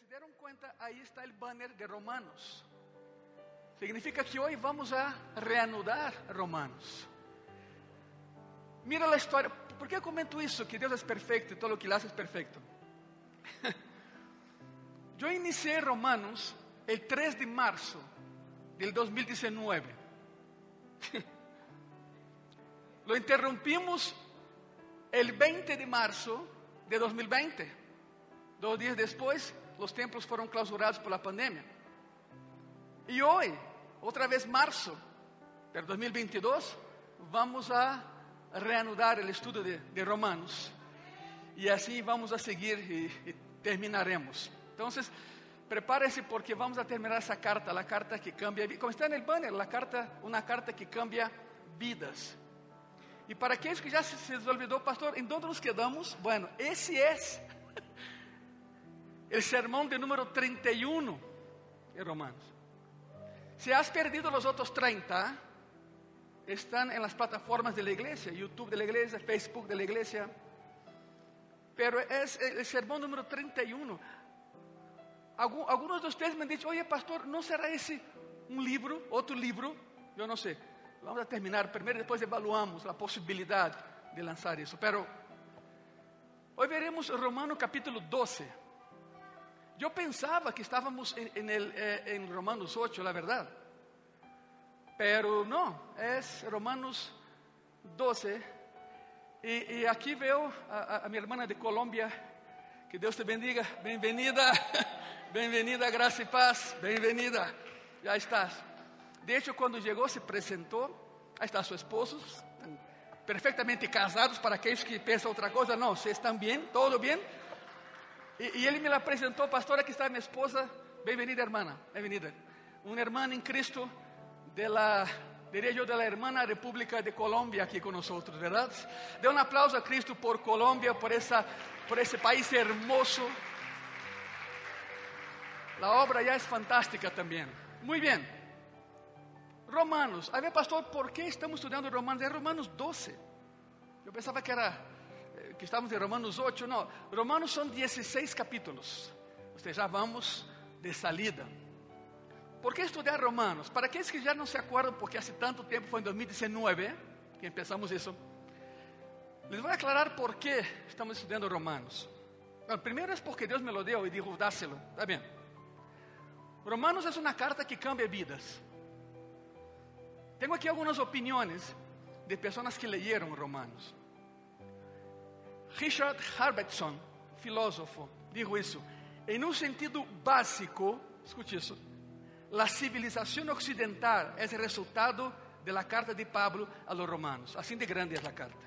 se deram cuenta, ahí está el banner de Romanos. Significa que hoy vamos a reanudar Romanos. Mira la historia. ¿Por qué comento eso? Que Dios es perfecto y todo lo que hace es perfecto. Yo inicié Romanos el 3 de marzo del 2019. Lo interrumpimos el 20 de marzo de 2020. Dos días después, los templos fueron clausurados por la pandemia. Y hoy, otra vez marzo del 2022, vamos a reanudar el estudio de, de Romanos. Y así vamos a seguir y, y terminaremos. Entonces, prepárese porque vamos a terminar esa carta, la carta que cambia, como está en el banner, la carta, una carta que cambia vidas. Y para aquellos que ya se, olvidó, pastor, ¿en dónde nos quedamos? Bueno, ese es el sermón de número 31 de Romanos. Si has perdido los otros 30, están en las plataformas de la iglesia, YouTube de la iglesia, Facebook de la iglesia. Pero es el sermón número 31. Algunos de ustedes me han dicho, oye pastor, ¿no será ese un libro, otro libro? Yo no sé. Vamos a terminar primero y después evaluamos la posibilidad de lanzar eso. Pero hoy veremos Romano capítulo 12. Yo pensaba que en, el, eh, Romanos 8, la verdad. Pero no, es Romanos 12. Y, y aquí veo a, a, mi hermana de Colombia. Que Dios te bendiga. Bienvenida. Bienvenida, gracia y paz. Bienvenida. Ya estás. De hecho, cuando llegó, se presentó. Ahí está su esposo. Perfectamente casados para aquellos que piensan otra cosa. No, se están bien, todo bien. Y él me la presentó, pastora, aquí está mi esposa. Bienvenida. Bienvenida. Una hermana en Cristo de la, yo, de la hermana República de Colombia aquí con nosotros, ¿verdad? De un aplauso a Cristo por Colombia, por, esa, por ese país hermoso. La obra ya es fantástica también. Muy bien. Romanos. A ver, pastor, ¿por qué estamos estudiando Romanos? Es Romanos 12. Yo pensaba que era que estamos en Romanos 8. No, Romanos son 16 capítulos. Ustedes ya vamos de salida. ¿Por qué estudiar Romanos? Para aquellos que ya no se acuerdan, porque hace tanto tiempo, fue en 2019 que empezamos eso, les voy a aclarar por qué estamos estudiando Romanos. Bueno, es porque Dios me lo dio y dijo, dáselo. Está bien. Romanos es una carta que cambia vidas. Tengo aquí algunas opiniones de personas que leyeron Romanos. Richard Harbertson, filósofo, dijo eso. En un sentido básico, escute eso, la civilización occidental es el resultado de la carta de Pablo a los romanos. Así de grande es la carta.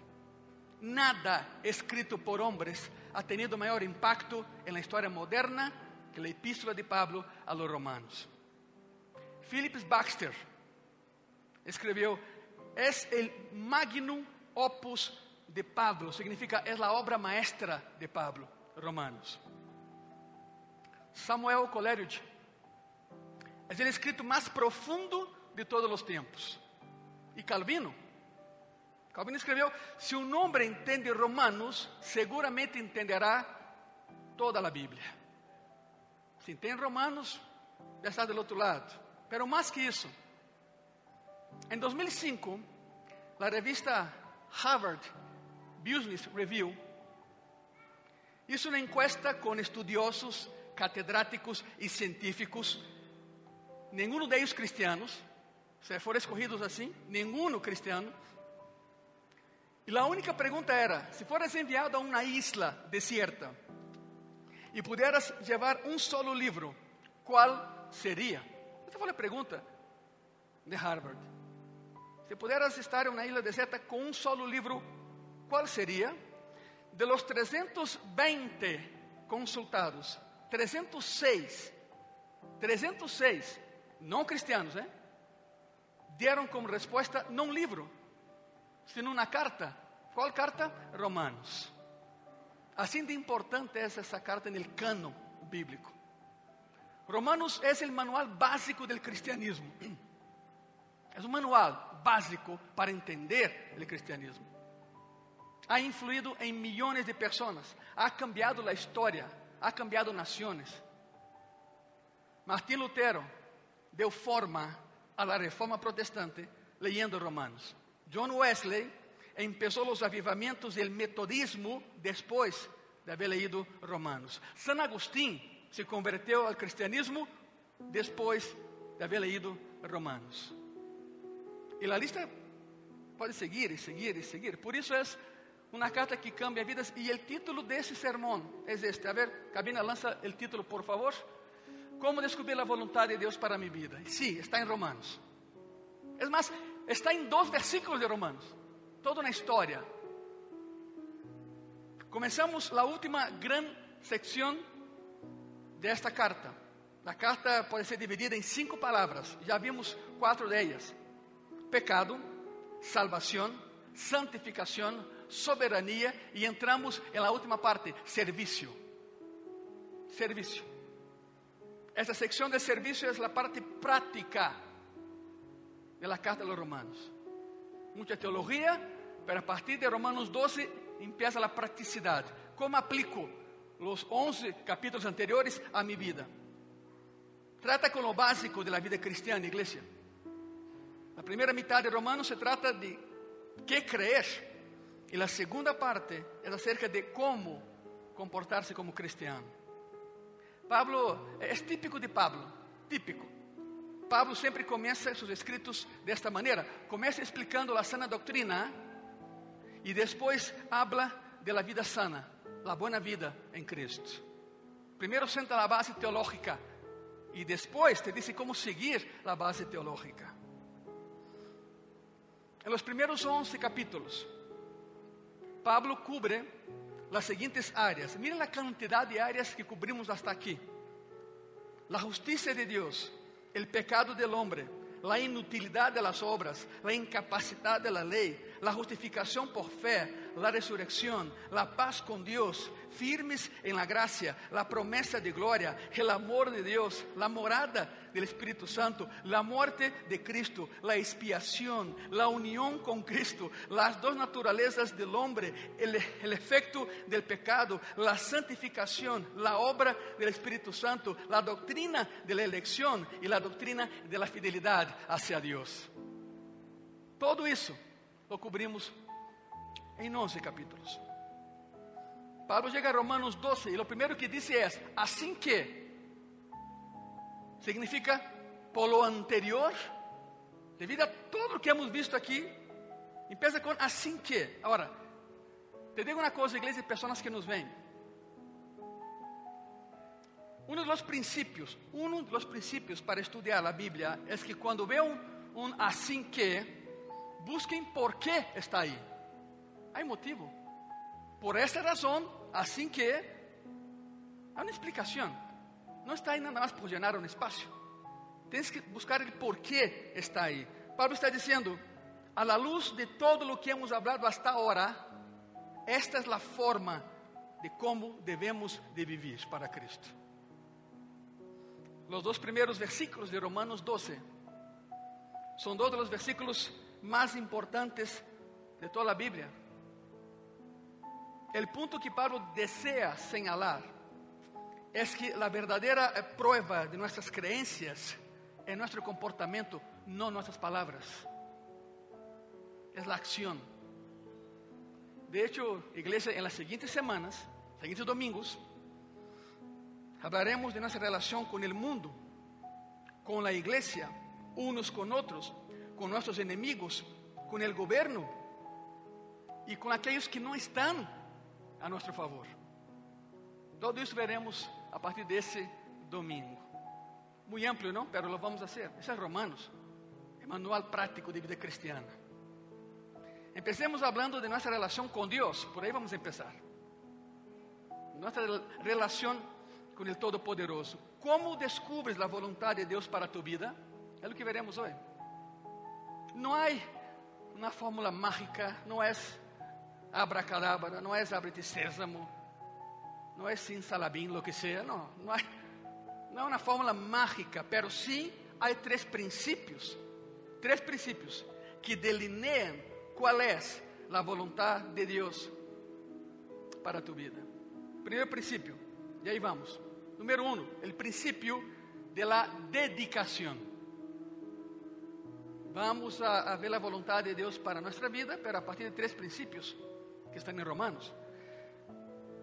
Nada escrito por hombres ha tenido mayor impacto en la historia moderna que la epístola de Pablo a los romanos. Phillips Baxter escribió, es el magnum opus de Pablo, significa es la obra maestra de Pablo, Romanos. Samuel Coleridge es el escrito más profundo de todos los tiempos. Y Calvino. Calvino escribió, si un hombre entiende Romanos, seguramente entenderá toda la Biblia. Si entiende Romanos, ya está del otro lado. Pero más que eso, en 2005, la revista Harvard Business Review hizo una encuesta con estudiosos, catedráticos y científicos ninguno de ellos cristianos, se fueron escogidos así, ninguno cristiano. Y la única pregunta era, si fueras enviado a una isla desierta y pudieras llevar un solo libro, ¿cuál sería? Esta fue la pregunta de Harvard. Si pudieras estar en una isla desierta con un solo libro, ¿cuál sería? De los 320 consultados, 306, 306 não cristianos, ¿eh? dieron como respuesta no un libro, sino una carta. ¿Cuál carta? Romanos. Así de importante es esa carta en el canon bíblico. Romanos es el manual básico del cristianismo. Es un manual básico para entender el cristianismo. Ha influido en millones de personas, ha cambiado la historia, ha cambiado naciones. Martín Lutero deu forma a la reforma protestante leyendo Romanos. John Wesley empezó los avivamientos del metodismo después de haber leído Romanos. San Agustín se convirtió al cristianismo después de haber leído Romanos. E a lista pode seguir e seguir e seguir. Por isso é uma carta que cambia vidas. E o título desse sermão é este. A ver, cabina, lança o título, por favor. Como descobrir a vontade de Deus para minha vida? Sim, está em Romanos. É mais, está em dois versículos de Romanos. Toda uma história. Começamos a última grande secção desta carta. A carta pode ser dividida em cinco palavras. Já vimos quatro delas pecado, salvação, santificação, soberania e entramos la última parte, serviço. Serviço. Esta secção de serviço é a parte prática de la carta de los Romanos. Muita teologia, mas a partir de Romanos 12 empieza a praticidade. Como aplico os 11 capítulos anteriores a minha vida? Trata com o básico da vida cristiana, igreja. Na primeira metade de Romanos se trata de que creer. E a segunda parte é acerca de comportar-se como cristiano. Pablo é típico de Pablo, típico. Pablo sempre começa seus escritos desta maneira: começa explicando a sana doutrina e depois habla de la vida sana, la buena vida em Cristo. Primeiro senta a base teológica e depois te diz como seguir a base teológica. En los primeros 11 capítulos, Pablo cubre las siguientes áreas. Miren la cantidad de áreas que cubrimos hasta aquí. La justicia de Dios, el pecado del hombre, la inutilidad de las obras, la incapacidad de la ley, la justificación por fe, la resurrección, la paz con Dios, firmes en la gracia, la promesa de gloria, el amor de Dios, la morada del Espíritu Santo, la muerte de Cristo, la expiación, la unión con Cristo, las dos naturalezas del hombre, el, efecto del pecado, la santificación, la obra del Espíritu Santo, la doctrina de la elección y la doctrina de la fidelidad hacia Dios. Todo isso lo cobrimos em 11 capítulos. Pablo chega a Romanos 12 e o primeiro que diz é: assim que significa por lo anterior, devido a tudo o que hemos visto aqui, empieza com assim que. Agora, te digo uma coisa, igreja e pessoas que nos veem. Um dos princípios, um dos princípios para estudar a Bíblia é que quando vê um, um assim que, busquem por que está aí. Há motivo. Por esta razão, assim que, há uma explicação. Não está aí nada mais por llenar um espaço. Tens que buscar o porquê está aí. Pablo está dizendo, a la luz de todo o que hemos hablado hasta ahora, esta é a forma de como devemos de vivir para Cristo. Os dois primeiros versículos de Romanos 12 são dois dos versículos mais importantes de toda a Bíblia. O ponto que Pablo deseja señalar é que a verdadeira prueba de nossas creencias é nosso comportamento, não nossas palavras. É a acção. De hecho, igreja, em las seguintes semanas, seguintes domingos, hablaremos de nossa relação com o mundo, com a igreja, unos com outros, com nossos inimigos, com o governo e com aqueles que não estão a nosso favor. Tudo isso veremos a partir desse domingo. Muito amplo, não? Pero lo vamos a hacer. Isso é Romanos, é manual prático de vida cristiana. Empecemos hablando de nossa relação com Deus, por aí vamos começar. Nossa relação com o Todo-Poderoso. Como descubres a vontade de Deus para tu vida? É o que veremos hoje. Não há uma fórmula mágica, não é abracadabra, não é abre-te sésamo, não é sin salabim, lo que seja, não, não, há, não é uma fórmula mágica, pero sim há três princípios, três princípios que delineam qual é a vontade de Deus para tu vida. Primeiro princípio, e aí vamos. Número um, o princípio de la dedicación. Vamos a, ver la voluntad de Dios para nuestra vida, pero a partir de tres principios que están en Romanos.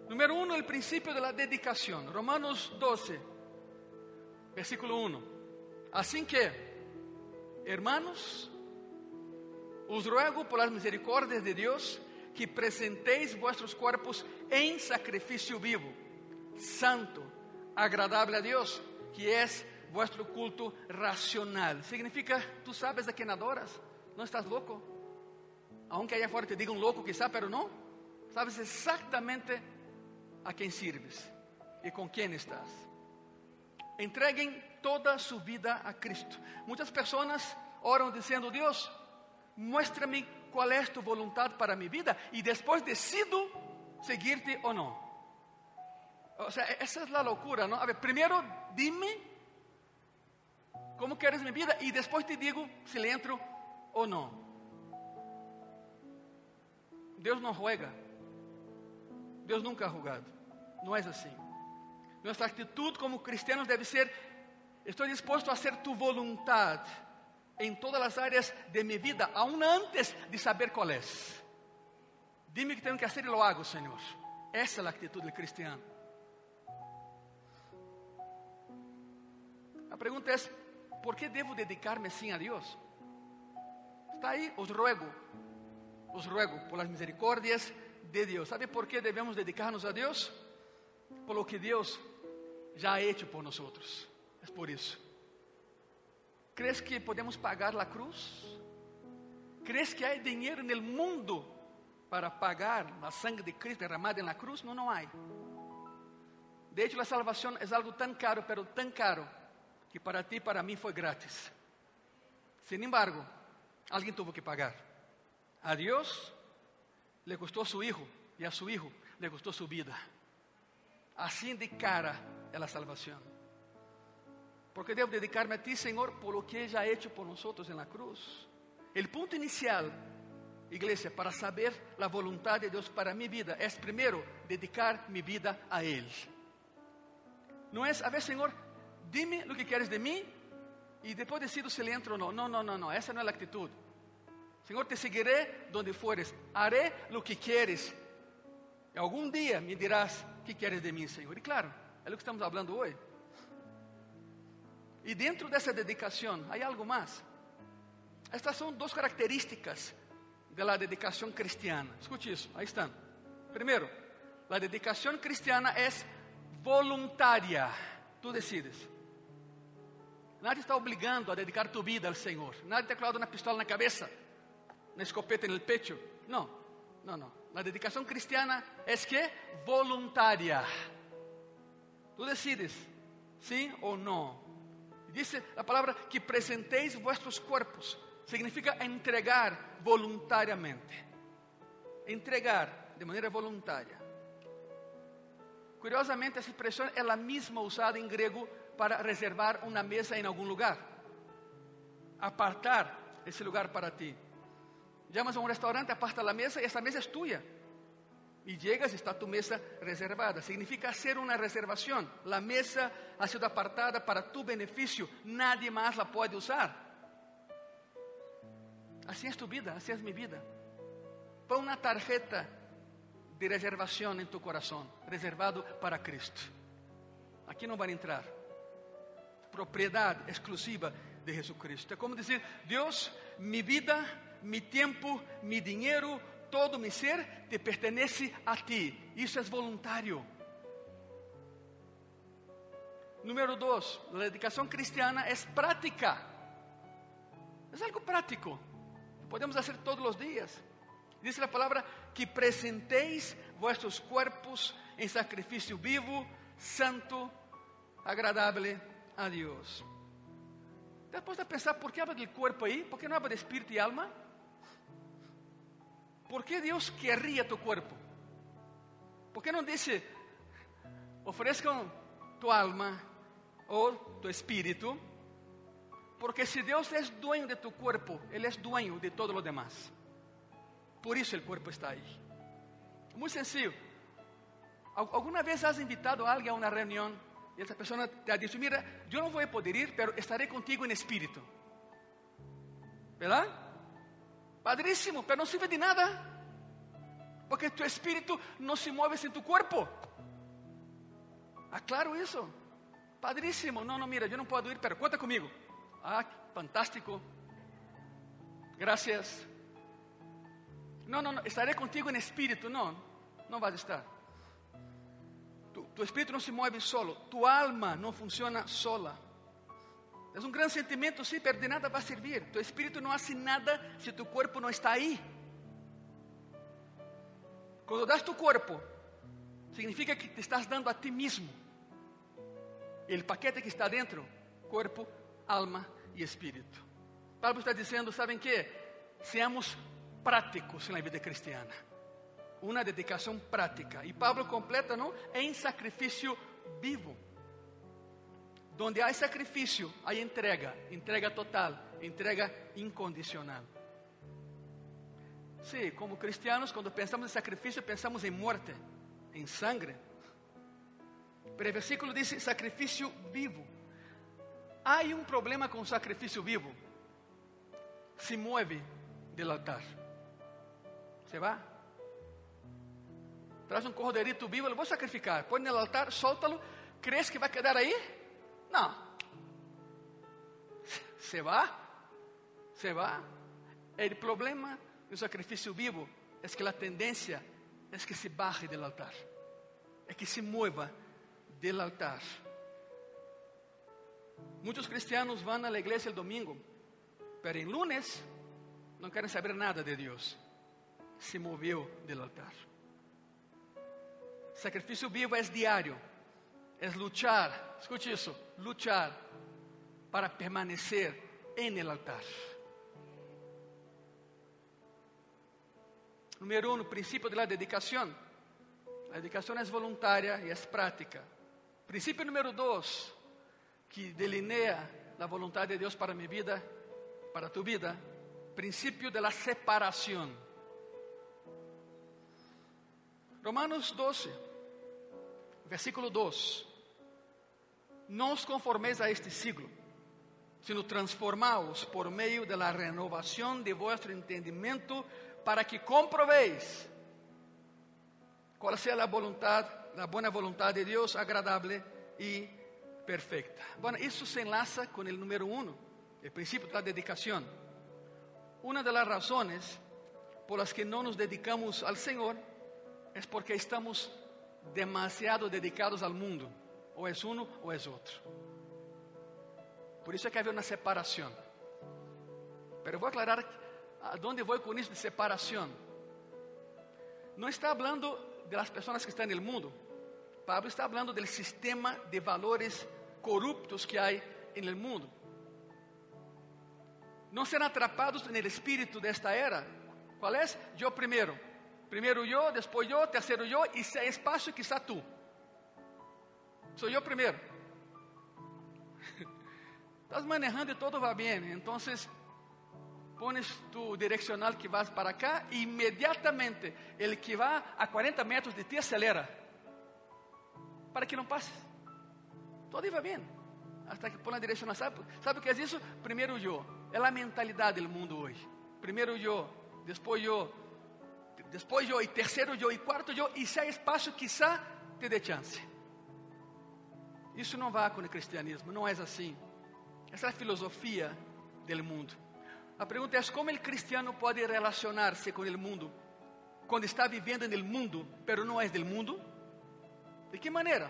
Número uno, el principio de la dedicación. Romanos 12, versículo 1. Así que, hermanos, os ruego por las misericordias de Dios que presentéis vuestros cuerpos en sacrificio vivo, santo, agradable a Dios, que es vuestro culto racional. Significa, tú sabes a quién adoras, no estás loco. Aunque allá afuera te diga un loco quizá, pero no. Sabes exactamente a quién sirves y con quién estás. Entreguen toda su vida a Cristo. Muchas personas oran diciendo, Dios, muéstrame cuál es tu voluntad para mi vida y después decido seguirte o no. O sea, esa es la locura, ¿no? A ver, primero dime cómo quieres mi vida y después te digo si le entro o no. Dios no juega. Dios nunca ha jugado. No es así. Nuestra actitud como cristianos debe ser, estoy dispuesto a hacer tu voluntad en todas las áreas de mi vida, aún antes de saber cuál es. Dime que tengo que hacer y lo hago, Señor. Esa es la actitud del cristiano. La pregunta es, ¿por qué debo dedicarme sin a Dios? Está ahí, os ruego, os ruego por las misericordias de Dios. ¿Sabe por qué debemos dedicarnos a Dios? Por lo que Dios ya ha hecho por nosotros. Es por eso. ¿Crees que podemos pagar la cruz? ¿Crees que hay dinero en el mundo para pagar la sangre de Cristo derramada en la cruz? No, no hay. De hecho, la salvación es algo tan caro, pero tan caro, que para ti para mí fue gratis. Sin embargo, alguien tuvo que pagar. A Dios le costó su hijo y a su hijo le costó su vida. Así de cara es la salvación. Porque devo dedicar-me a ti, Senhor, por lo que já ha hecho por nosotros en la cruz. El punto inicial, iglesia, para saber la voluntad de Dios para mi vida, es primero dedicar mi vida a Él. No es, a ver, Senhor, dime lo que quieres de mí y después decido si le entro o no. No, no, no, no, esa no es la actitud. Senhor, te seguiré donde fueres, haré lo que quieres. Y algún día me dirás qué quieres de mí, Senhor. Y claro, es lo que estamos hablando hoy. E dentro dessa dedicação, há algo mais. Estas são duas características da dedicação cristiana. Escute isso, aí estão. Primeiro, a dedicação cristiana é voluntária. Tu decides. Nadie está obligando a dedicar tu vida ao Senhor. Nadie te ha clavado uma pistola na cabeça, uma escopeta no pecho. Não, não, não. A dedicação cristiana é que voluntária. Tu decides, sim ou não. Dice la palabra que presentéis vuestros cuerpos. Significa entregar voluntariamente. Entregar de manera voluntaria. Curiosamente, essa expressão é a mesma usada em grego para reservar uma mesa em algum lugar. Apartar esse lugar para ti. Llamas a um restaurante, aparta a mesa e essa mesa é tua. Y llegas y está tu mesa reservada. Significa hacer una reservación. La mesa ha sido apartada para tu beneficio. Nadie más la puede usar. Así es tu vida, así es mi vida. Pon una tarjeta de reservación en tu corazón, reservado para Cristo. Aquí no van a entrar. Propiedad exclusiva de Jesucristo. Es como decir, Dios, mi vida, mi tiempo, mi dinero, todo mi ser te pertenece a ti. Isso é voluntário. Número dois, a dedicação cristiana é prática. É algo prático. Podemos fazer todos os dias. Diz a palavra que presenteis vuestros cuerpos em sacrifício vivo, santo, agradável a Deus. Depois de pensar, por que habla do corpo aí? Por que não habla de espírito e alma? ¿Por qué Dios querría tu cuerpo? ¿Por qué no dice, ofrezcan tu alma o tu espíritu? Porque si Dios es dueño de tu cuerpo, Él es dueño de todo lo demás. Por eso el cuerpo está ahí. Muy sencillo. ¿Alguna vez has invitado a alguien a una reunión y esa persona te ha dicho, mira, yo no voy a poder ir, pero estaré contigo en espíritu. ¿Verdad? Padrísimo, pero no sirve de nada. Porque tu espíritu no se mueve sin tu cuerpo. Aclaro eso. Padrísimo. No, no, mira, yo no puedo ir, pero cuenta conmigo. Ah, fantástico. Gracias. No, no, no, estaré contigo en espíritu. No, no vas a estar. Tu, tu espíritu no se mueve solo. Tu alma no funciona sola. Es un gran sentimiento, sí, pero de nada va a servir. Tu espíritu no hace nada si tu cuerpo no está ahí. Cuando das tu cuerpo, significa que te estás dando a ti mismo. El paquete que está dentro, cuerpo, alma y espíritu. Pablo está diciendo, ¿saben qué? Seamos prácticos en la vida cristiana. Una dedicación práctica. Y Pablo completa, ¿no? En sacrificio vivo. Donde hay sacrificio, hay entrega, entrega total, entrega incondicional. Sí, como cristianos, cuando pensamos en sacrificio, pensamos en muerte, en sangre. Pero el versículo dice sacrificio vivo. Hay un problema con sacrificio vivo. Se mueve del altar. Se va. Traz un corderito vivo, voy a sacrificar. En el altar, suéltalo. ¿Crees que va a quedar ahí? No. Se va. Se va. El problema del sacrificio vivo es que la tendencia es que se baje del altar. Es que se mueva del altar. Muchos cristianos van a la iglesia el domingo, pero en lunes no quieren saber nada de Dios. Se movió del altar. Sacrificio vivo es diario, es luchar, escuche eso, luchar para permanecer en el altar. Número uno, principio de la dedicación. La dedicación es voluntaria y es práctica. Principio número dos, que delinea la voluntad de Dios para mi vida, para tu vida, principio de la separación. Romanos 12, versículo 2. No os conforméis a este siglo, sino transformaos por meio de la renovación de vuestro entendimiento para que comprobéis qual seja a voluntad, a buena voluntad de Deus, agradable e perfecta. Bueno, isso se enlaça com o número uno, o princípio da dedicação. Uma das razões por las que não nos dedicamos al Senhor é porque estamos demasiado dedicados al mundo. Ou é uno ou é outro. Por isso é que haver uma separação. Pero vou aclarar a dónde voy con isso de separação. Não está hablando de las personas que en el mundo. Pablo está hablando del sistema de valores corruptos que en el mundo. Não serão atrapados el espírito desta era. Qual é? Eu primeiro. Primeiro eu, depois eu, terceiro eu, e se há espaço, quizá tu. Sou eu primeiro. Estás manejando e todo va bem. Então, pones tu direccional que vas para acá e inmediatamente el que va a 40 metros de ti acelera para que não pases. Todo iba bem. Hasta que põe a direcional. ¿Sabe, ¿Sabe o que é isso? Primeiro eu. É a mentalidade do mundo hoje. Primeiro eu, depois eu, depois eu, e terceiro eu, e quarto eu, e se há espaço, quizá te dê chance. Isso não vai com o cristianismo, não é assim. Essa é a filosofia do mundo. A pergunta é como o cristiano pode relacionar-se com o mundo quando está vivendo no mundo, pero não é do mundo? ¿De que maneira?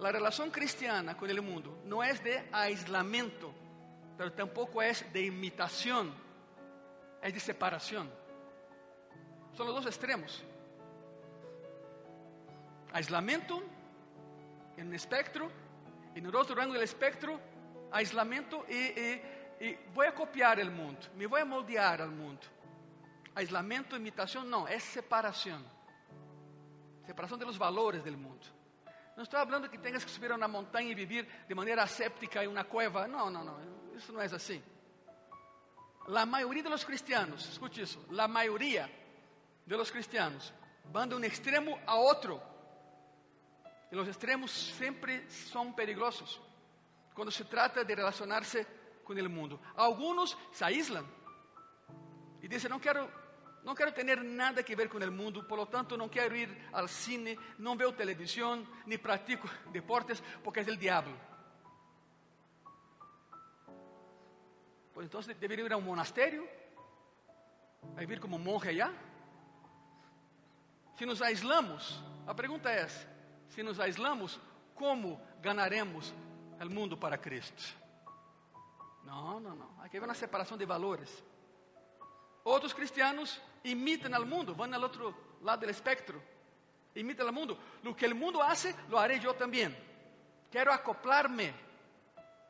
A relação cristiana com o mundo não é de aislamiento, pero tampoco é de imitação, é de separação. São os dois extremos. Aislamiento em um espectro, e no outro rango do espectro, aislamiento e, e y voy a copiar el mundo, me voy a moldear al mundo. Aislamiento, imitación, no, es separación. Separación de los valores del mundo. No estoy hablando que tengas que subir a una montaña y vivir de manera aséptica en una cueva. No, no, eso no es así. La mayoría de los cristianos, escuche eso, la mayoría de los cristianos van de un extremo a otro. E os extremos sempre são perigosos quando se trata de relacionar-se com o mundo. Alguns se aíslam e dizem: Não quero, não quero ter nada que ver com o mundo, por lo tanto, não quero ir ao cine, não vejo televisão, nem pratico deportes, porque é do diabo. Pues então deveria ir a um monastério, a vivir como monge allá. Se nos aislamos, a pergunta é: se nos aislamos, como ganharemos o mundo para Cristo? Não, não, não. Aqui vem uma separação de valores. Outros cristianos imitam al mundo, vão ao outro lado do espectro. Imitam al mundo. Lo que o mundo hace, lo haré eu também. Quero acoplar-me.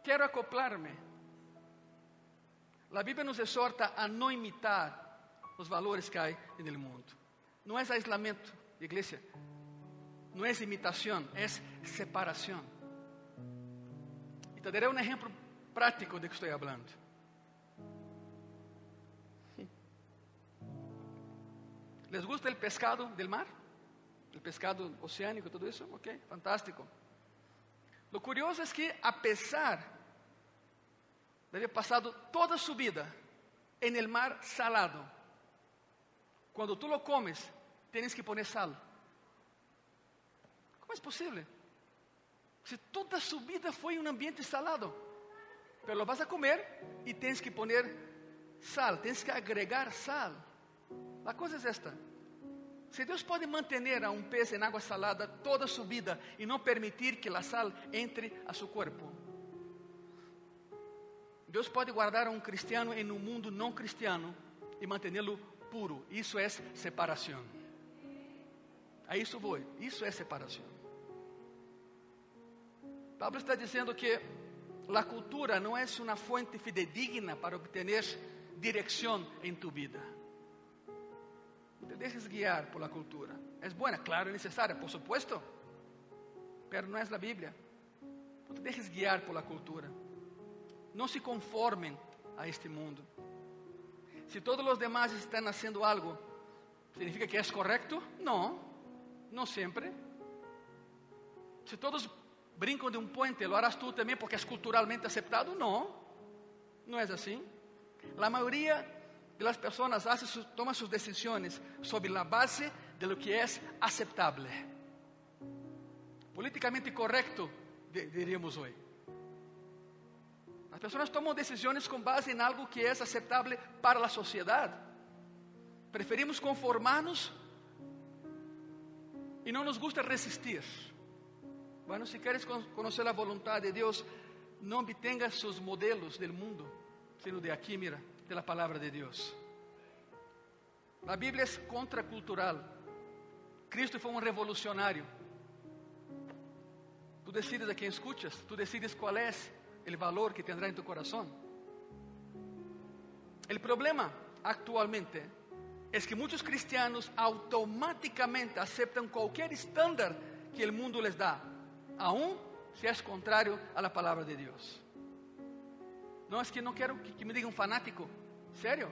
Quero acoplar-me. A Bíblia nos exorta a não imitar os valores que há no mundo. Não é aislamento, igreja. Não é imitação, é separação. E te daré um exemplo prático de que estou falando. ¿Les gusta el pescado del mar? El pescado oceánico, todo eso? Ok, fantástico. Lo curioso es que a pesar de haber pasado toda su vida en el mar salado, cuando tú lo comes, tienes que poner sal. ¿Cómo es posible? Si toda su vida en un ambiente salado, pero lo vas a comer y tienes que poner sal, tienes que agregar sal. A coisa é esta: se Deus pode manter a um peixe em água salada toda a sua vida e não permitir que a sal entre a seu corpo, Deus pode guardar a um cristiano em um mundo não cristiano e mantê-lo puro. Isso é separação. A isso vou. Isso é separação. Pablo está dizendo que a cultura não é uma fonte fidedigna para obter direção em tu vida. No te dejes guiar por la cultura. Es buena, claro, es necesaria, por supuesto, pero no es la Biblia. No te dejes guiar por la cultura. No se conformen a este mundo. Si todos los demás están haciendo algo, ¿significa que es correcto? No, no siempre. Si todos brincan de un puente, ¿lo harás tú también porque es culturalmente aceptado? Así. La mayoría de las personas hace su, toma sus decisiones sobre la base de lo que es aceptable. Políticamente correcto, diríamos hoy. Las personas toman decisiones con base en algo que es aceptable para la sociedad. Preferimos conformarnos y no nos gusta resistir. Bueno, si quieres conocer la voluntad de Dios, no obtengas sus modelos del mundo, sino de aquí, mira, de la palabra de Dios. La Bíblia é contracultural. Cristo foi um revolucionário. Tu decides a quem escuchas, tu decides qual é o valor que tendrá em tu coração. O problema actualmente é que muitos cristianos automaticamente aceitam qualquer estándar que o mundo les dá, aun se é contrário à palavra de Deus. Não é que não quero que, que me digam fanático, sério?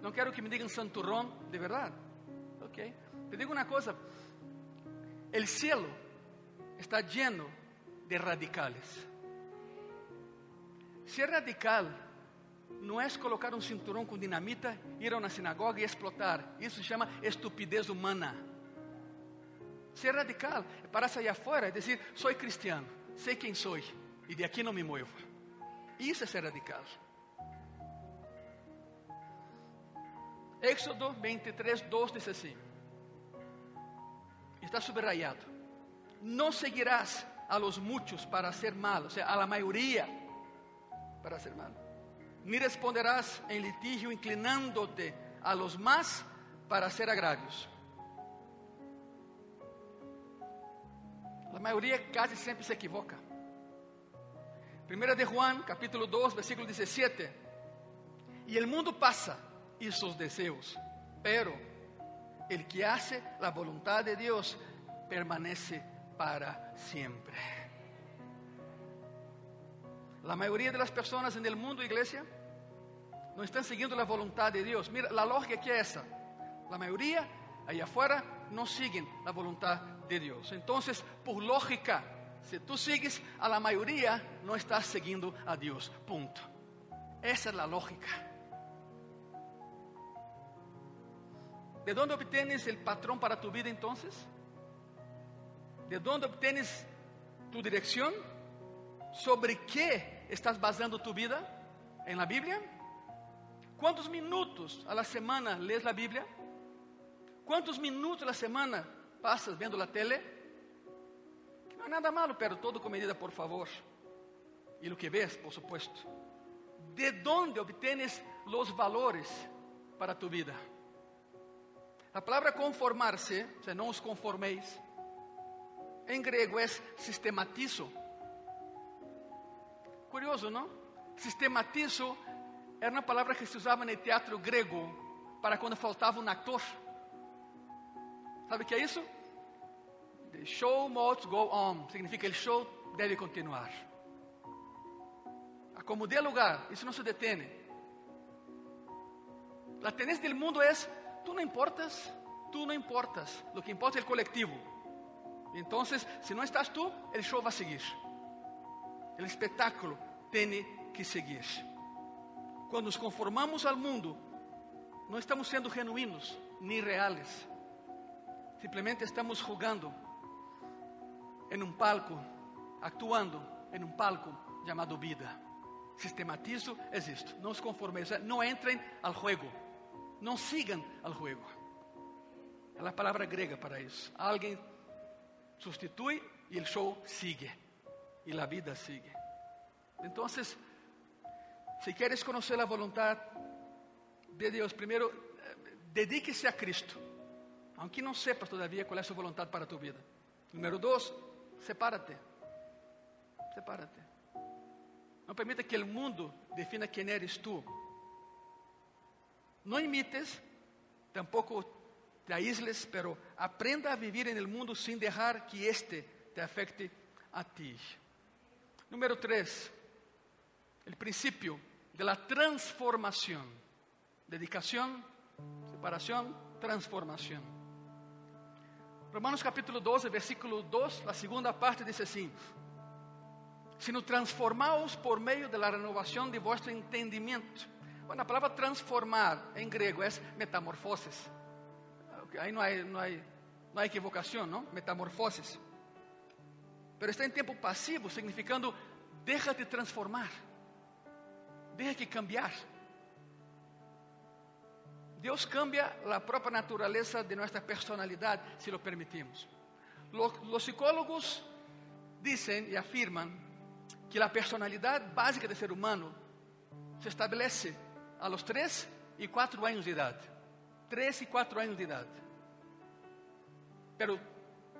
Não quero que me digam santurrón de verdade. Ok? Te digo uma coisa: o cielo está lleno de radicales. Ser radical não é colocar um cinturão com dinamita, ir a uma sinagoga e explotar. Isso se chama estupidez humana. Ser radical é parar sair afuera e dizer: sou cristiano, sei quem sou e de aqui não me movo. Isso é ser radical. Éxodo 23, 2 diz assim: está subrayado: Não seguirás a los muchos para ser mal, ou seja, a la maioria para ser mal, ni responderás em litigio inclinándote a los más para ser agravios. A maioria quase sempre se equivoca. 1 de Juan, capítulo 2, versículo 17. E o mundo passa y sus deseos. Pero el que hace la voluntad de Dios permanece para siempre. La mayoría de las personas en el mundo, iglesia, no están siguiendo la voluntad de Dios. Mira, la lógica que es esa. La mayoría allá afuera no siguen la voluntad de Dios. Entonces, por lógica, si tú sigues a la mayoría, no estás siguiendo a Dios. Punto. Esa es la lógica. ¿De dónde obtienes el patrón para tu vida entonces? ¿De dónde obtienes tu dirección? ¿Sobre qué estás basando tu vida? ¿En la Biblia? ¿Cuántos minutos a la semana lees la Biblia? ¿Cuántos minutos a la semana pasas viendo la tele? No hay nada malo, pero todo con medida, por favor. Y lo que ves, por supuesto. ¿De dónde obtienes los valores para tu vida? La palabra conformarse, o sea, no os conforméis, en griego es sistematizo. Curioso, ¿no? Sistematizo era uma palavra que se usava no teatro grego para quando faltava um actor. Sabe o que é isso? The show must go on. Significa el show deve continuar. Acomode lugar, isso não se detém. A tendência do mundo é: tu não importas, tu não importas. Lo que importa é o coletivo. Então, se não estás tu, o show vai seguir. O espetáculo tem que seguir. Quando nos conformamos ao mundo, não estamos sendo genuínos nem reales. Simplesmente estamos jogando em um palco, actuando em um palco chamado vida. Sistematizo é isto. Não se conformem, não entrem ao jogo. Não sigam ao jogo. É a palavra grega para isso. Alguém substitui e o show sigue. E a vida sigue. Então, Si quieres conocer la voluntad de Dios, primero eh, dedíquese a Cristo, aunque no sepas todavía cuál es su voluntad para tu vida. Número dos, sepárate. Sepárate. No permita que el mundo defina quién eres tú. No imites, tampoco te aísles, pero aprenda a vivir en el mundo sin dejar que éste te afecte a ti. Número tres, el principio de la transformación. Dedicación, separación, transformación. Romanos capítulo 12, versículo 2, la segunda parte dice así, sino transformaos por medio de la renovación de vuestro entendimiento. Bueno, la palabra transformar en griego es metamorfosis. Ahí no hay, no hay, no hay equivocación, ¿no? Metamorfosis. Pero está en tiempo pasivo, significando déjate transformar. Deja que cambiar. Deus cambia a própria natureza de nossa personalidade, se lo permitimos. Los psicólogos dizem e afirmam que a personalidade básica do ser humano se estabelece a los 3 e 4 anos de idade. 3 e 4 anos de idade. Pero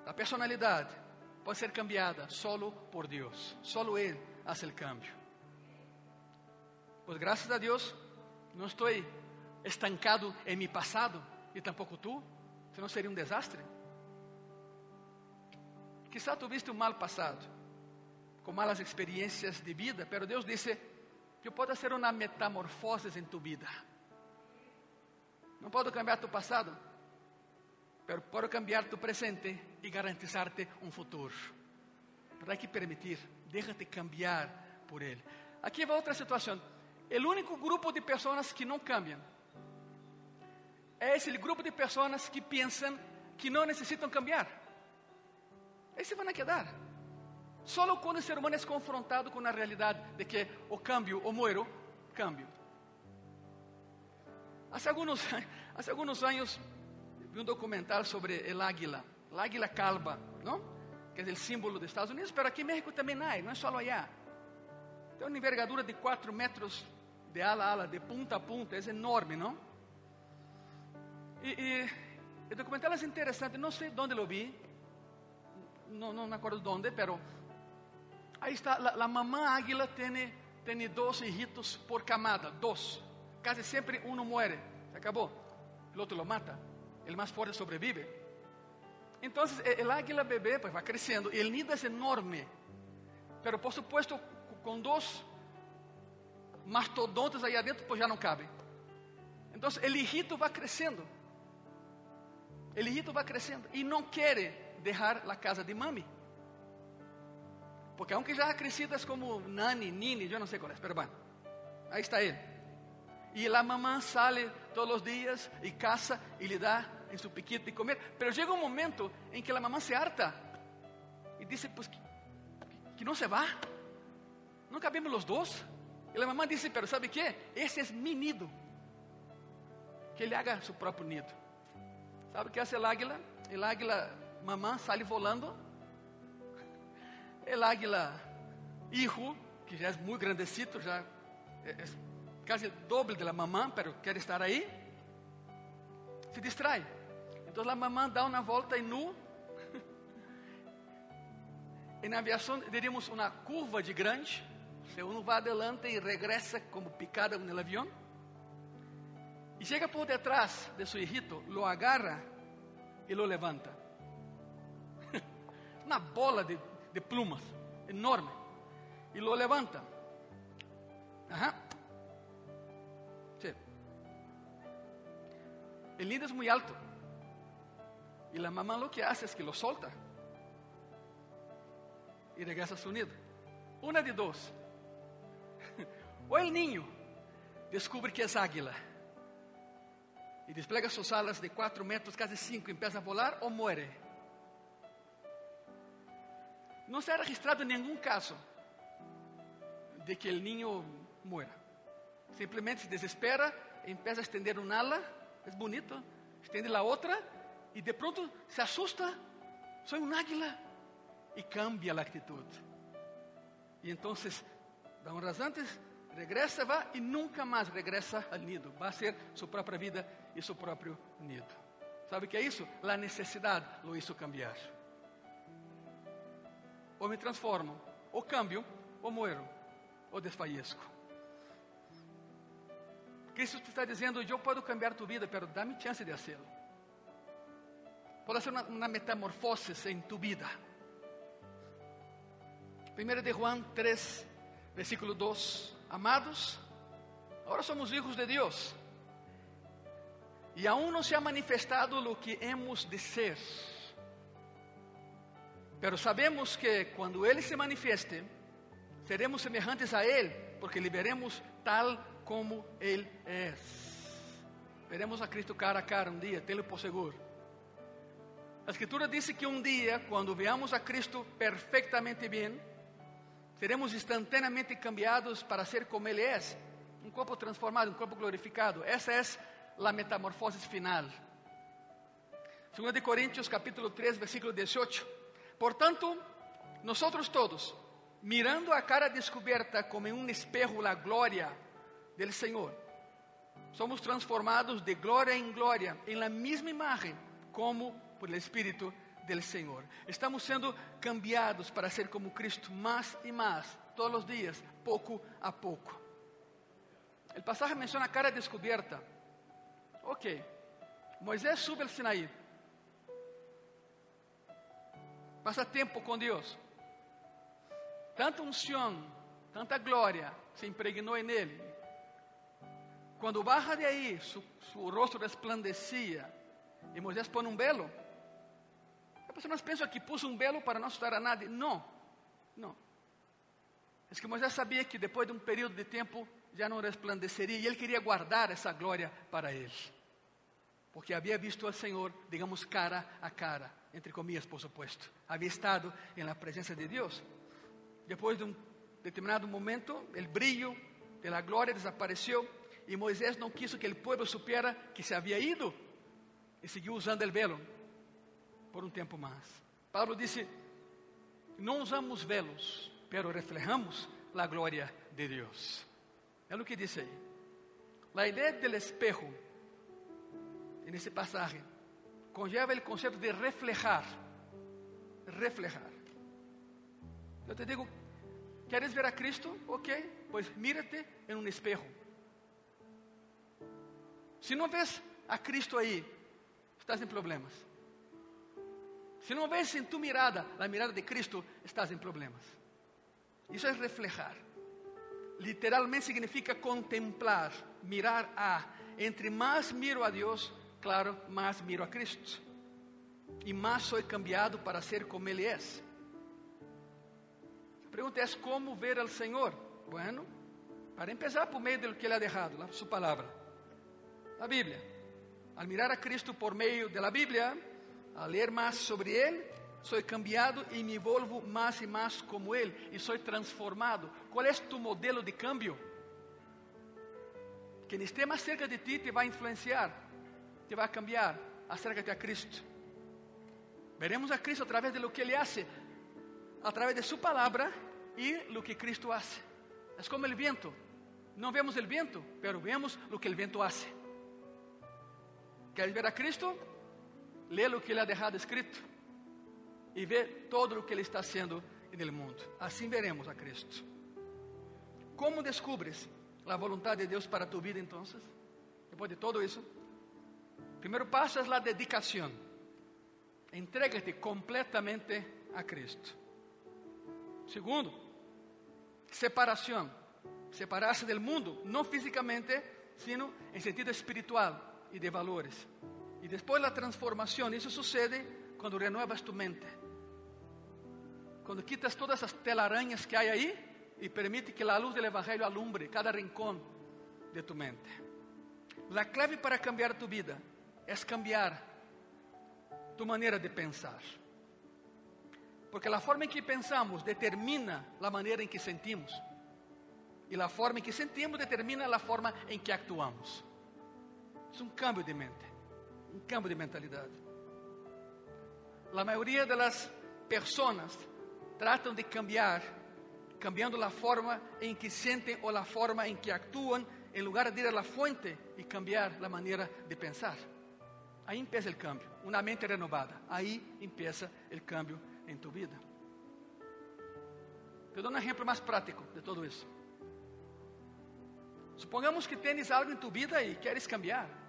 a personalidade pode ser cambiada solo por Deus. Solo Ele faz o cambio. Pues gracias a Dios no estoy estancado en mi pasado y tampoco tú, si no sería un desastre. Quizá tuviste un mal pasado, con malas experiencias de vida, pero Deus disse: Eu posso fazer uma metamorfose em tu vida. Não posso cambiar tu passado, pero posso cambiar tu presente e garantizar-te um futuro. Mas há que permitir, déjate cambiar por Ele. Aqui vai outra situação. O único grupo de pessoas que não cambiam é esse grupo de pessoas que pensam que não necessitam cambiar. Esses vão quedar. Só quando o ser humano é confrontado com a realidade de que o cambio, o muero, cambio. Há alguns, há alguns anos vi um documentário sobre o águila, o águila calva, não? que é o símbolo dos Estados Unidos, mas aqui em México também há, não é só allá. Tem uma envergadura de 4 metros de ala a ala, de punta a punta, es enorme, ¿no? Y, y el documental es interesante, no sé dónde lo vi, no, no me acuerdo dónde, pero ahí está, la mamá águila tiene, tiene dos hijitos por camada, dos. Casi siempre uno muere, se acabó, el otro lo mata, el más fuerte sobrevive. Entonces el águila bebé pues va creciendo y el nido es enorme, pero por supuesto con dos mastodontes aí adentro, pois já não cabem. Então, el hijito vai crescendo. El hijito va creciendo y no quiere dejar la casa de mami. Porque aunque ya ha crecido es como nani, nini, yo no sé cuál es, pero bueno, ahí está él. Y la mamá sale todos los días y casa y le da en su piquete de comer. Pero llega un momento en que la mamá se harta y dice, pues que, que se va. No cabemos los dos. Y la mamá dice, pero ¿sabe qué? Ese es mi nido. Que ele haga su próprio nido. Sabe o que hace el águila? El águila, mamá, sale volando. El águila, hijo, que já é muito grandecito, já é, é quase o doble de la mamá, pero quer estar aí, se distrai. Então a mamã dá uma volta e nu. Em aviação, diríamos uma curva de grande. Se uno vai adelante e regressa como picada no avião. E chega por detrás de seu hijito, lo agarra e lo levanta. Uma bola de, de plumas enorme. E lo levanta. Ajá. El nido es muy alto. Y la mamá lo que hace es que lo solta. Y regresa a su nido. Una de dos. O el niño descubre que es águila. Y despliega sus alas de 4 metros, casi 5, y empieza a volar o muere. No se ha registrado ningún caso de que el niño muera. Simplemente se desespera, empieza a extender un ala, es bonito, extiende la otra y de pronto se asusta, soy un águila y cambia la actitud. Y entonces, da unas antes, regresa, va y nunca más regresa al nido. Va a ser su propia vida y su propio nido. ¿Sabe qué es eso? La necesidad lo hizo cambiar. O me transformo, o cambio, o muero, o desfallezco. Cristo está dizendo: Eu posso cambiar tu vida, pero dá-me chance de hacerlo. Pode ser uma, uma metamorfose em tu vida. 1 de Juan 3, versículo 2. Amados, agora somos hijos de Deus. E aún não se ha manifestado lo que hemos de ser. Pero sabemos que quando Ele se manifieste, seremos semelhantes a Ele, porque lhe veremos tal como Ele é. Veremos a Cristo cara a cara um dia, tenho por seguro. A Escritura diz que um dia, quando veamos a Cristo perfeitamente bem, seremos instantaneamente cambiados para ser como Ele é, um corpo transformado, um corpo glorificado. Essa é a metamorfose final. 2 de Coríntios capítulo 3, versículo 18. Portanto, nós todos, mirando a cara descoberta como em um espejo a glória del Senhor, somos transformados de glória em glória em la mesma imagem como por el Espírito del. Estamos sendo cambiados para ser como Cristo mais e mais, todos os dias, pouco a pouco. O pasaje menciona cara descoberta. Ok, Moisés sube al Sinaí, passa tempo com Deus. Tanta unção, tanta glória se impregnou em ele. Quando baja de aí, su, su resplandecia e Moisés põe um velo. As pessoas pensam que pôs um velo para não assustar a nadie. Não, não. É que Moisés sabia que depois de um período de tempo já não resplandeceria e ele queria guardar essa glória para ele. Porque havia visto ao Senhor, digamos, cara a cara entre comillas, por supuesto. Había estado en la presencia de Dios. Después de un determinado momento, el brillo de la gloria y Moisés no quiso que el pueblo supiera que se había ido y siguió usando el velo por un tiempo más. Pablo dice, no usamos velos, pero reflejamos la gloria de Dios. Es lo que dice ahí. La idea del espejo en ese pasaje conlleva el concepto de reflejar. Reflejar. Yo te digo, ¿quieres ver a Cristo? Ok, pues mírate en un espejo. Si no ves a Cristo ahí, estás en problemas. Si no ves en tu mirada la mirada de Cristo, estás en problemas. Eso es reflejar. Literalmente significa contemplar, mirar a. Entre más miro a Dios, claro, más miro a Cristo. y más soy cambiado para ser como Él es. La pregunta es, ¿cómo ver al Señor? Bueno, para empezar por medio de lo que Él ha dejado, la- su palabra, la Biblia. Al mirar a Cristo por medio de la Biblia, al más sobre Él, soy cambiado y me vuelvo más y más como Él y soy transformado. ¿Cuál es tu modelo de cambio? Quien esté más cerca de ti te va a influenciar, te va a cambiar. Acércate a Cristo. Veremos a Cristo a través de lo que Ele hace, a través de su palabra y lo que Cristo hace. Es como el viento. No vemos el viento, pero vemos lo que el viento hace. ¿Quieres ver a Cristo? Lee lo que Ele ha dejado escrito y ve todo lo que Ele está en el mundo. Así veremos a Cristo. ¿Cómo descubres la voluntad de Dios para tu vida entonces? Después de todo eso, primeiro passo é a dedicação. Entrégate completamente a Cristo. Segundo, separação. Separar-se do mundo, não fisicamente, sino em sentido espiritual e de valores. E depois a transformação. Isso sucede quando renuevas tu mente. Quando quitas todas as telarañas que há aí e permite que a luz do Evangelho alumbre cada rincón de tu mente. La clave para cambiar tu vida é cambiar tu maneira de pensar. Porque a forma em que pensamos determina a maneira em que sentimos. E a forma em que sentimos determina a forma em que actuamos. É um cambio de mente, um cambio de mentalidade. A maioria das pessoas tratam de cambiar, cambiando a forma em que sentem ou a forma em que actuam, em lugar de ir a la fuente cambiar a maneira de pensar. Aí empieza o cambio, uma mente renovada. Aí empieza o cambio em tu vida. Te dou um exemplo mais prático de todo isso. Supongamos que tens algo em tu vida e queres cambiar.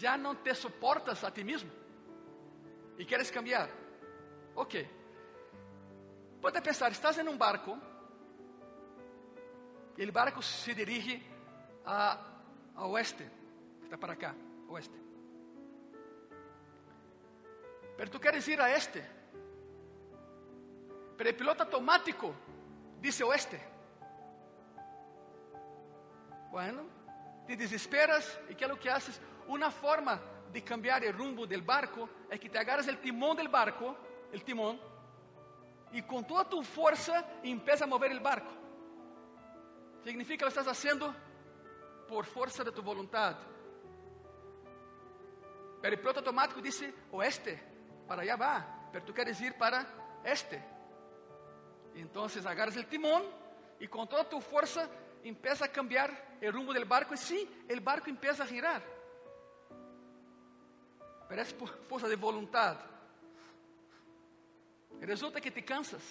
Já não te suportas a ti mesmo e queres cambiar. Ok. Pode pensar, estás em um barco e o barco se dirige a, a oeste, está para cá, oeste. Pero tu queres ir a este. Pero el piloto automático dice oeste. Bueno, te desesperas y ¿qué es lo que haces? Una forma de cambiar el rumbo del barco es que te agarras el timón del barco, el timón, y con toda tu fuerza empieza a mover el barco. Significa que lo estás haciendo por fuerza de tu voluntad. Pero el piloto automático dice oeste, para allá va, pero tú quieres ir para este. Entonces agarras el timón y con toda tu fuerza empieza a cambiar el rumbo del barco y sí, el barco empieza a girar. Es por fuerza de voluntad. Y resulta que te cansas.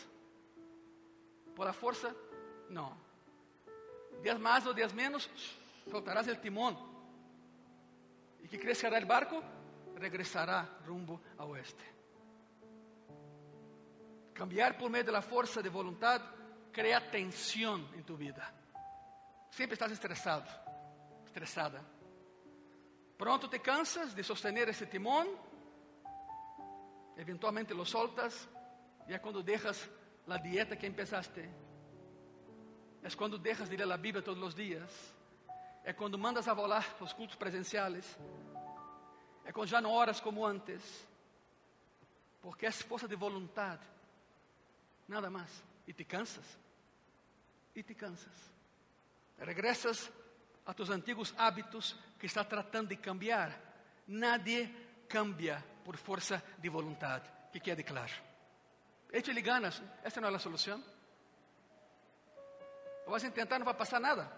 Por la fuerza, no. Días más o días menos, soltarás el timón. ¿Y que crecerá el barco? Regresará rumbo a oeste. Cambiar por medio de la fuerza de voluntad crea tensión en tu vida. Siempre estás estresado, estresada. Pronto te cansas de sostener ese timón, eventualmente lo soltas, es cuando dejas la dieta que empezaste. Es cuando dejas de ir a la Biblia todos los días. É quando mandas a volar os cultos presenciais. É quando já não oras como antes. Porque é força de vontade. Nada mais. E te cansas. E te cansas. Regressas a tus antigos hábitos que está tratando de cambiar. Nadie cambia por força de vontade. Que quede claro. Échale ganas. Esta não é a solução. Vas a tentar, não vai passar nada.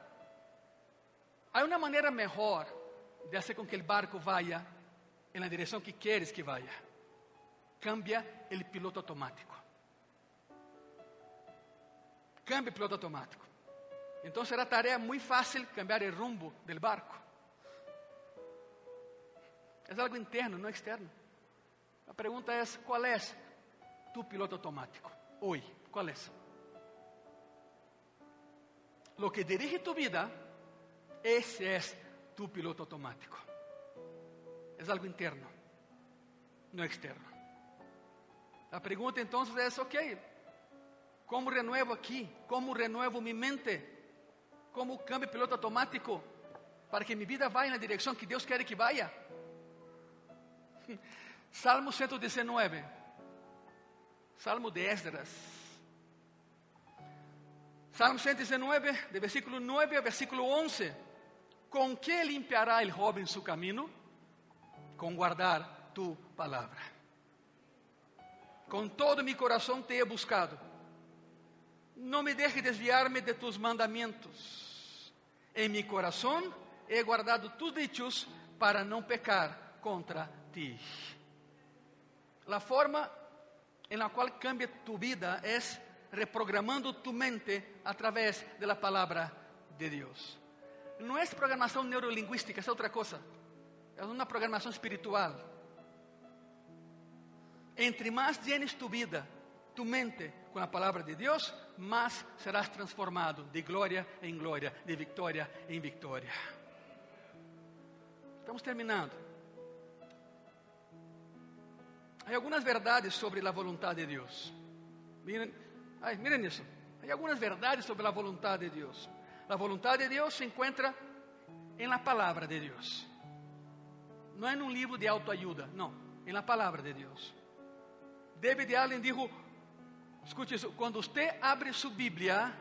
Há uma maneira melhor de fazer com que o barco vaya na direção que queres que vaya. Cambia o piloto automático. Cambia o piloto automático. Então será tarefa muito fácil cambiar o rumbo do barco. É algo interno, não externo. A pergunta é: qual é tu piloto automático? Hoje, qual é? Lo que dirige tu vida ese es tu piloto automático. Es algo interno, no externo. La pregunta entonces es, ok, ¿cómo renuevo aquí? ¿Cómo renuevo mi mente? ¿Cómo cambio piloto automático para que mi vida en la dirección que Dios quiere que vaya? Salmo 119, Salmo de Esdras. Salmo 119, de versículo 9 a versículo 11. ¿Con qué limpiará el joven su camino? Con guardar tu palabra. Con todo mi corazón te he buscado. No me deje desviarme de tus mandamientos. En mi corazón he guardado tus dichos para no pecar contra ti. La forma en la cual cambia tu vida es reprogramando tu mente a través de la palabra de Dios. No es programación neurolingüística, es otra cosa. Es una programación espiritual. Entre más llenes tu vida, tu mente con la palabra de Dios, más serás transformado de gloria en gloria, de victoria en victoria. Estamos terminando. Hay algunas verdades sobre la voluntad de Dios. Miren, ay, miren eso. Hay verdades sobre la voluntad de Dios. La voluntad de Dios se encuentra en la palabra de Dios. No en un libro de autoayuda, no, en la palabra de Dios. David Allen dijo, escuche eso, cuando usted abre su Biblia,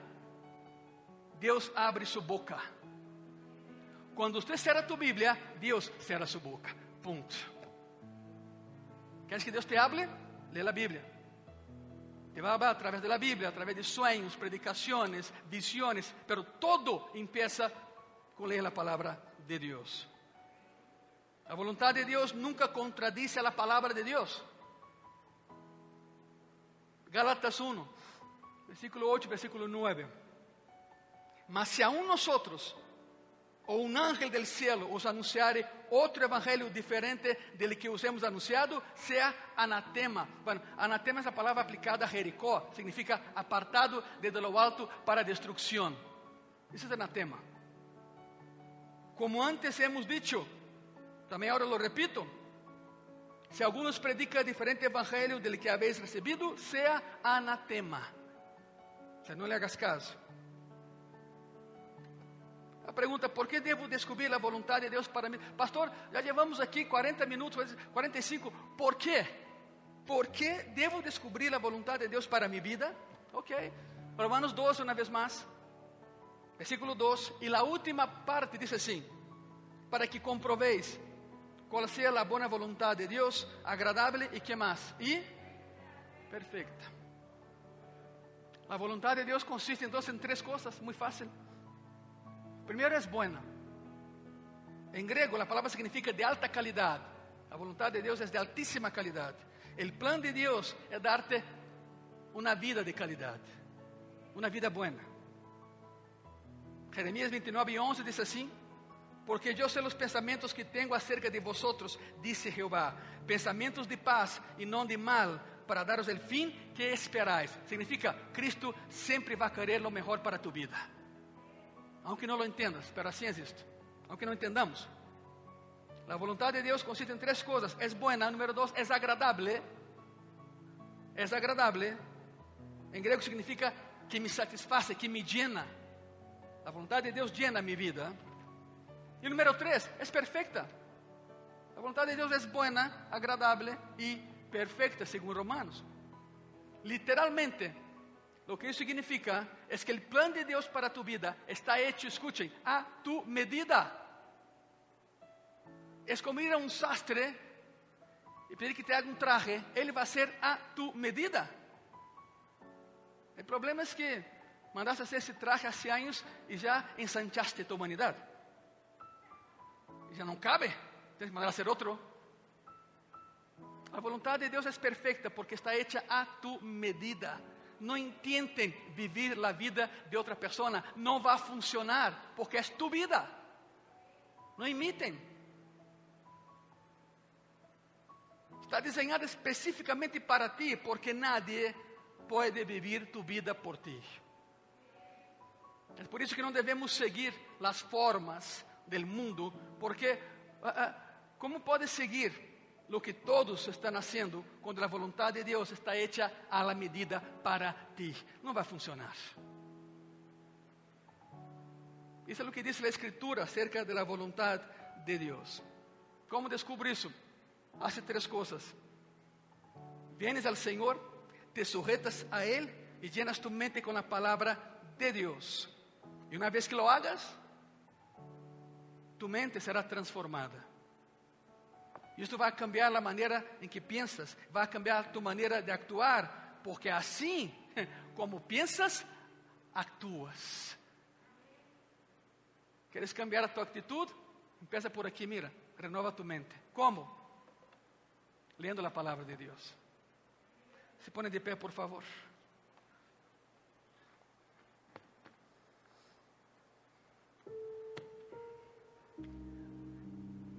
Dios abre su boca. Cuando usted cierra tu Biblia, Dios cierra su boca. Punto. ¿Quieres que Dios te hable? Lee la Biblia. Te va a hablar a través de la Biblia, a través de sueños, predicaciones, visiones, pero todo empieza con leer la palabra de Dios. La voluntad de Dios nunca contradice a la palabra de Dios. Gálatas 1, versículo 8, versículo 9. Mas si aún nosotros o un ángel del cielo os anunciare otro evangelio diferente del que os hemos anunciado, sea anatema. Bueno, anatema es la palabra aplicada a Jericó, significa apartado desde lo alto para destrucción. Eso es anatema. Como antes hemos dicho, también ahora lo repito, si algunos predican diferente evangelio del que habéis recibido, sea anatema. O sea, no le hagas caso. La pregunta, ¿por qué debo descubrir la voluntad de Dios para mí? Pastor, ya llevamos aquí 40 minutos, 45. ¿Por qué? ¿Por qué debo descubrir la voluntad de Dios para mi vida? Ok. Romanos 2, una vez más. Versículo 2. Y la última parte dice así. Para que comprobéis cuál sea la buena voluntad de Dios, agradable y qué más. Y perfecta. La voluntad de Dios consiste entonces en tres cosas, muy fácil. Primero es buena. En griego la palabra significa de alta calidad. La voluntad de Dios es de altísima calidad. El plan de Dios es darte una vida de calidad, una vida buena. Jeremías 29 y 11 dice así, porque yo sé los pensamientos que tengo acerca de vosotros, dice Jehová, pensamientos de paz y no de mal, para daros el fin que esperáis. Significa, Cristo siempre va a querer lo mejor para tu vida. Aunque no lo entiendas, pero es esto. Aunque no entendamos. La voluntad de Dios consiste en tres cosas. Es buena, número dos, es agradable. Es agradable. En griego significa que me satisface, que me llena. La voluntad de Dios llena mi vida. Y número tres, es perfecta. La voluntad de Dios es buena, agradable y perfecta, según Romanos. Literalmente, lo que eso significa es que el plan de Dios para tu vida está hecho, escuchen, a tu medida. Es como ir a un sastre y pedir que te haga un traje, él va a ser a tu medida. El problema es que mandaste hacer ese traje hace años y ya ensanchaste tu humanidad. Y ya no cabe, tienes que mandar a hacer otro. La voluntad de Dios es perfecta porque está hecha a tu medida. No intenten vivir la vida de otra persona. No va a funcionar porque es tu vida. No imiten. Está diseñada específicamente para ti porque nadie puede vivir tu vida por ti. Es por eso que no debemos seguir las formas del mundo, porque uh, uh, ¿cómo puedes seguir lo que todos están haciendo cuando la voluntad de Dios está hecha a la medida para ti. No va a funcionar. Isso é o que diz a Escritura acerca da vontade de Deus. Como descubro isso? Hace três coisas. Vienes ao Senhor, te sujetas a Ele e llenas tu mente com a palavra de Deus. E uma vez que lo hagas, tu mente será transformada. Isso vai cambiar a maneira em que pensas, vai cambiar tu maneira de actuar, porque assim como pensas, actuas. ¿Quieres cambiar a tu actitud? Empieza por aquí, mira, renova tu mente. ¿Cómo? Leyendo la palabra de Dios. Se pone de pé, por favor.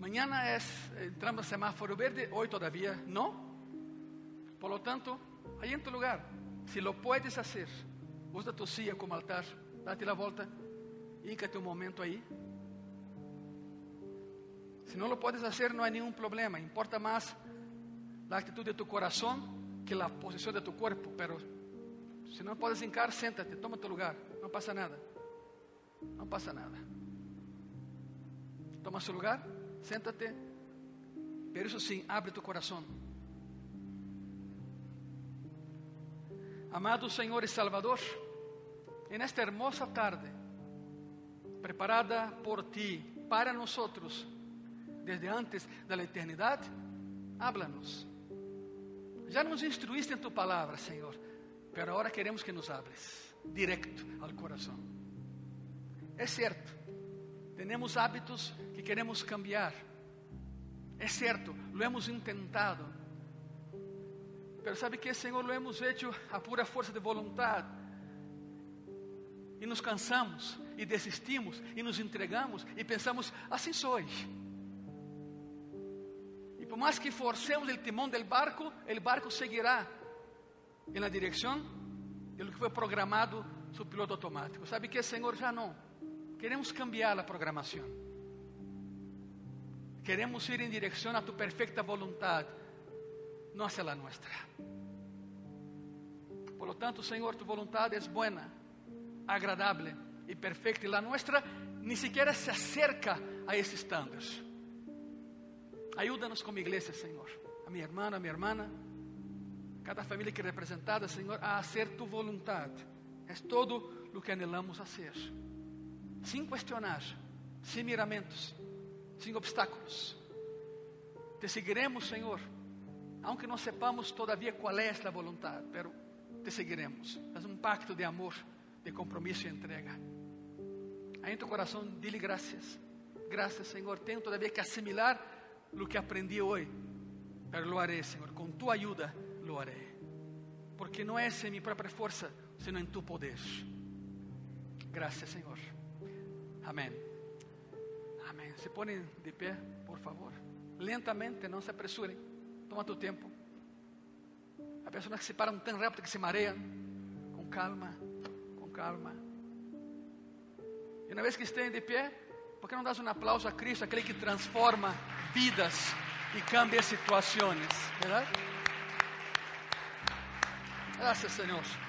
Mañana es, entramos en semáforo verde, hoy todavía no. Por lo tanto, ahí en tu lugar, si lo puedes hacer, usa tu silla como altar, date la vuelta Híncate un momento ahí. Si no lo puedes hacer, no hay ningún problema. Importa más la actitud de tu corazón que la posición de tu cuerpo. Pero si no puedes hincar, siéntate, toma tu lugar. No pasa nada. No pasa nada. Toma su lugar, siéntate. Pero eso sí, abre tu corazón. Amado Señor y Salvador, en esta hermosa tarde, preparada por ti para nosotros desde antes de la eternidad, háblanos. Ya nos instruiste en tu palabra, Señor, pero ahora queremos que nos hables directo al corazón. Es cierto, tenemos hábitos que queremos cambiar. Es cierto, lo hemos intentado. Pero sabe que, Señor, lo hemos hecho a pura fuerza de voluntad e nos cansamos e desistimos e nos entregamos e pensamos, assim sois. E por mais que forcemos o timão do barco, o barco seguirá na direção de lo que foi programado seu piloto automático. Sabe que, Senhor, já não. Queremos cambiar a programação. Queremos ir em direção a tu perfeita vontade, não hacia la nuestra. Por lo tanto, Senhor, tu vontade é boa agradable y perfecta. Y la nuestra ni siquiera se acerca a ese estándar. Ayúdanos como iglesia, Señor. A mi hermano, a mi hermana, cada familia que representada, Señor, a hacer tu voluntad. Es todo lo que anhelamos hacer. Sin cuestionar, sin miramentos, sin obstáculos. Te seguiremos, Señor, aunque no sepamos todavía cuál es la voluntad, pero te seguiremos. Es un pacto de amor de compromisso e entrega. Aí em tu coração, dile graças. Graças, Senhor. Tenho todavia que assimilar o que aprendi hoje. Pero lo haré, Senhor. Com tu ajuda, lo haré. Porque não é em minha própria força, sino em tu poder. Graças, Senhor. Amém. Amém. Se ponem de pé, por favor. Lentamente, não se apressurem. Toma tu tempo. Há pessoas que se param tão rápido que se mareiam. Com calma calma. E uma vez que estejam de pé, por que não das um aplauso a Cristo, aquele que transforma vidas e cambia situações, verdade? Graças, Senhor.